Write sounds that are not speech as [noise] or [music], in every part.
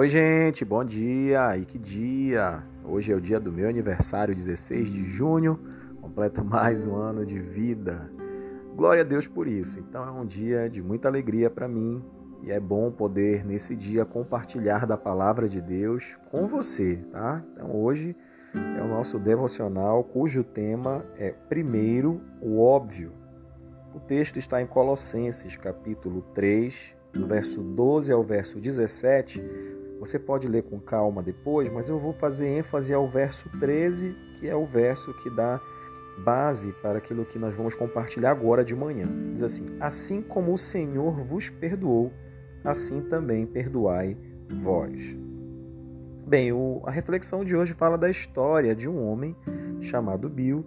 Oi, gente, bom dia! E que dia! Hoje é o dia do meu aniversário, 16 de junho, completo [laughs] mais um ano de vida. Glória a Deus por isso. Então é um dia de muita alegria para mim e é bom poder nesse dia compartilhar da palavra de Deus com você, tá? Então hoje é o nosso devocional cujo tema é primeiro o óbvio. O texto está em Colossenses, capítulo 3, do verso 12 ao verso 17, você pode ler com calma depois, mas eu vou fazer ênfase ao verso 13, que é o verso que dá base para aquilo que nós vamos compartilhar agora de manhã. Diz assim: Assim como o Senhor vos perdoou, assim também perdoai vós. Bem, o, a reflexão de hoje fala da história de um homem chamado Bill.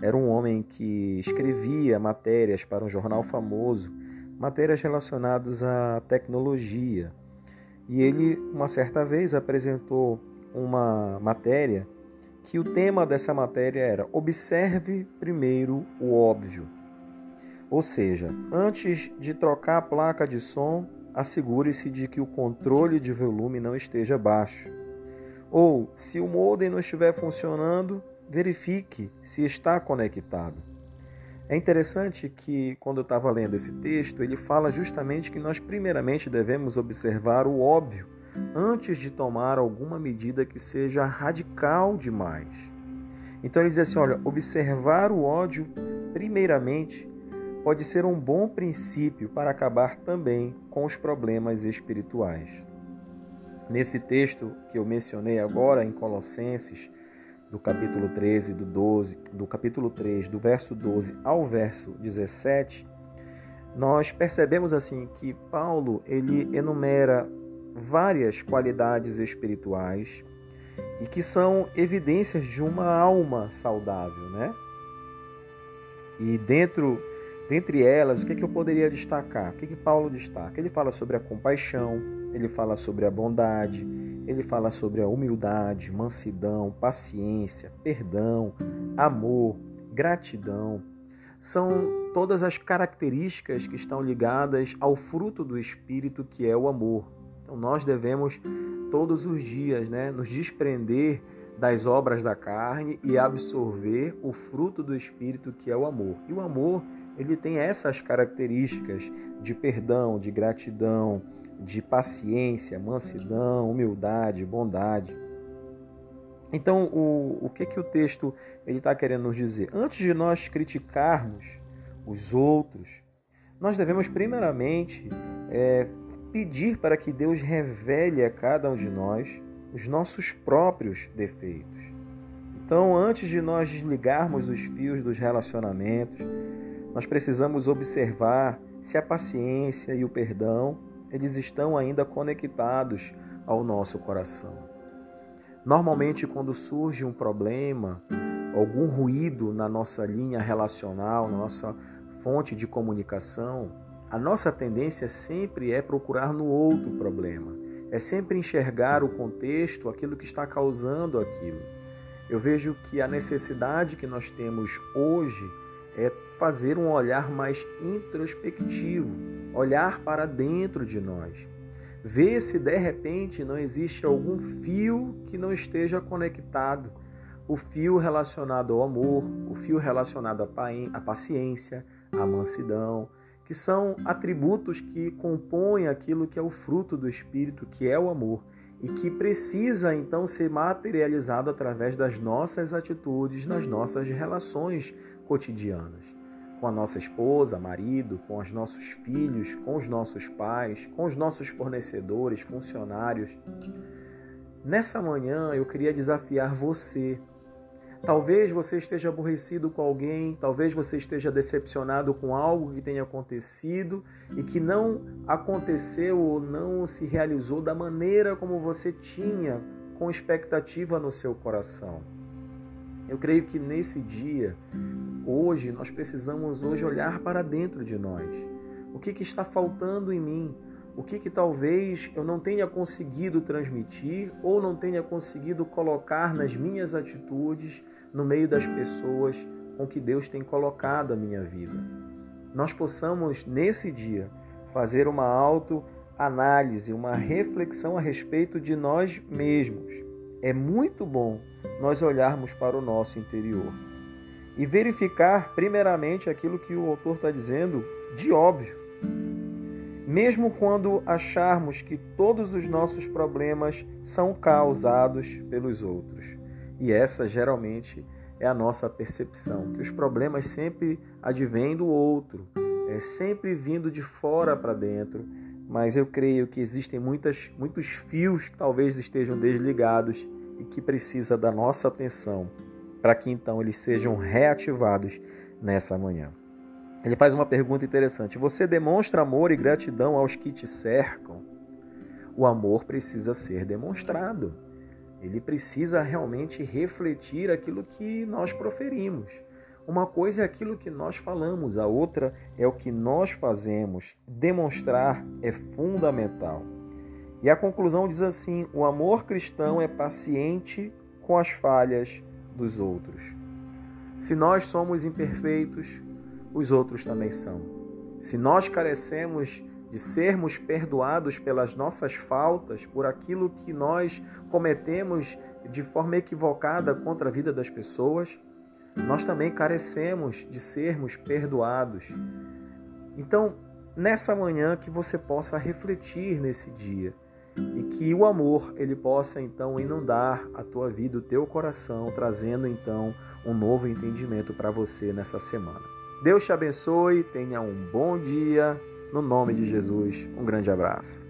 Era um homem que escrevia matérias para um jornal famoso matérias relacionadas à tecnologia. E ele, uma certa vez, apresentou uma matéria que o tema dessa matéria era Observe primeiro o óbvio. Ou seja, antes de trocar a placa de som, assegure-se de que o controle de volume não esteja baixo. Ou, se o modem não estiver funcionando, verifique se está conectado. É interessante que, quando eu estava lendo esse texto, ele fala justamente que nós, primeiramente, devemos observar o óbvio antes de tomar alguma medida que seja radical demais. Então, ele diz assim: olha, observar o ódio, primeiramente, pode ser um bom princípio para acabar também com os problemas espirituais. Nesse texto que eu mencionei agora, em Colossenses, do capítulo 13, do 12, do capítulo 3, do verso 12 ao verso 17, nós percebemos assim que Paulo ele enumera várias qualidades espirituais e que são evidências de uma alma saudável, né? E dentro dentre elas, o que, é que eu poderia destacar? O que, é que Paulo destaca? Ele fala sobre a compaixão, ele fala sobre a bondade, ele fala sobre a humildade, mansidão, paciência, perdão, amor, gratidão. São todas as características que estão ligadas ao fruto do Espírito, que é o amor. Então nós devemos todos os dias né, nos desprender das obras da carne e absorver o fruto do Espírito, que é o amor. E o amor, ele tem essas características de perdão, de gratidão, de paciência, mansidão, humildade, bondade. Então, o, o que, que o texto está querendo nos dizer? Antes de nós criticarmos os outros, nós devemos primeiramente é, pedir para que Deus revele a cada um de nós os nossos próprios defeitos. Então, antes de nós desligarmos os fios dos relacionamentos, nós precisamos observar se a paciência e o perdão eles estão ainda conectados ao nosso coração. Normalmente, quando surge um problema, algum ruído na nossa linha relacional, na nossa fonte de comunicação, a nossa tendência sempre é procurar no outro problema, é sempre enxergar o contexto, aquilo que está causando aquilo. Eu vejo que a necessidade que nós temos hoje é fazer um olhar mais introspectivo, olhar para dentro de nós. Ver se de repente não existe algum fio que não esteja conectado. O fio relacionado ao amor, o fio relacionado à paciência, à mansidão, que são atributos que compõem aquilo que é o fruto do Espírito, que é o amor, e que precisa então ser materializado através das nossas atitudes, nas nossas relações cotidianas com a nossa esposa, marido, com os nossos filhos, com os nossos pais, com os nossos fornecedores, funcionários. Nessa manhã eu queria desafiar você. Talvez você esteja aborrecido com alguém, talvez você esteja decepcionado com algo que tenha acontecido e que não aconteceu ou não se realizou da maneira como você tinha com expectativa no seu coração. Eu creio que nesse dia Hoje nós precisamos hoje olhar para dentro de nós. O que, que está faltando em mim? O que, que talvez eu não tenha conseguido transmitir ou não tenha conseguido colocar nas minhas atitudes no meio das pessoas com que Deus tem colocado a minha vida. Nós possamos nesse dia fazer uma auto análise, uma reflexão a respeito de nós mesmos. É muito bom nós olharmos para o nosso interior e verificar, primeiramente, aquilo que o autor está dizendo de óbvio. Mesmo quando acharmos que todos os nossos problemas são causados pelos outros. E essa geralmente é a nossa percepção, que os problemas sempre advêm do outro, é sempre vindo de fora para dentro, mas eu creio que existem muitas, muitos fios que talvez estejam desligados e que precisa da nossa atenção para que então eles sejam reativados nessa manhã. Ele faz uma pergunta interessante: Você demonstra amor e gratidão aos que te cercam? O amor precisa ser demonstrado. Ele precisa realmente refletir aquilo que nós proferimos. Uma coisa é aquilo que nós falamos, a outra é o que nós fazemos. Demonstrar é fundamental. E a conclusão diz assim: o amor cristão é paciente com as falhas dos outros. Se nós somos imperfeitos, os outros também são. Se nós carecemos de sermos perdoados pelas nossas faltas, por aquilo que nós cometemos de forma equivocada contra a vida das pessoas, nós também carecemos de sermos perdoados. Então, nessa manhã que você possa refletir nesse dia e que o amor ele possa então inundar a tua vida, o teu coração, trazendo então um novo entendimento para você nessa semana. Deus te abençoe, tenha um bom dia, no nome de Jesus. Um grande abraço.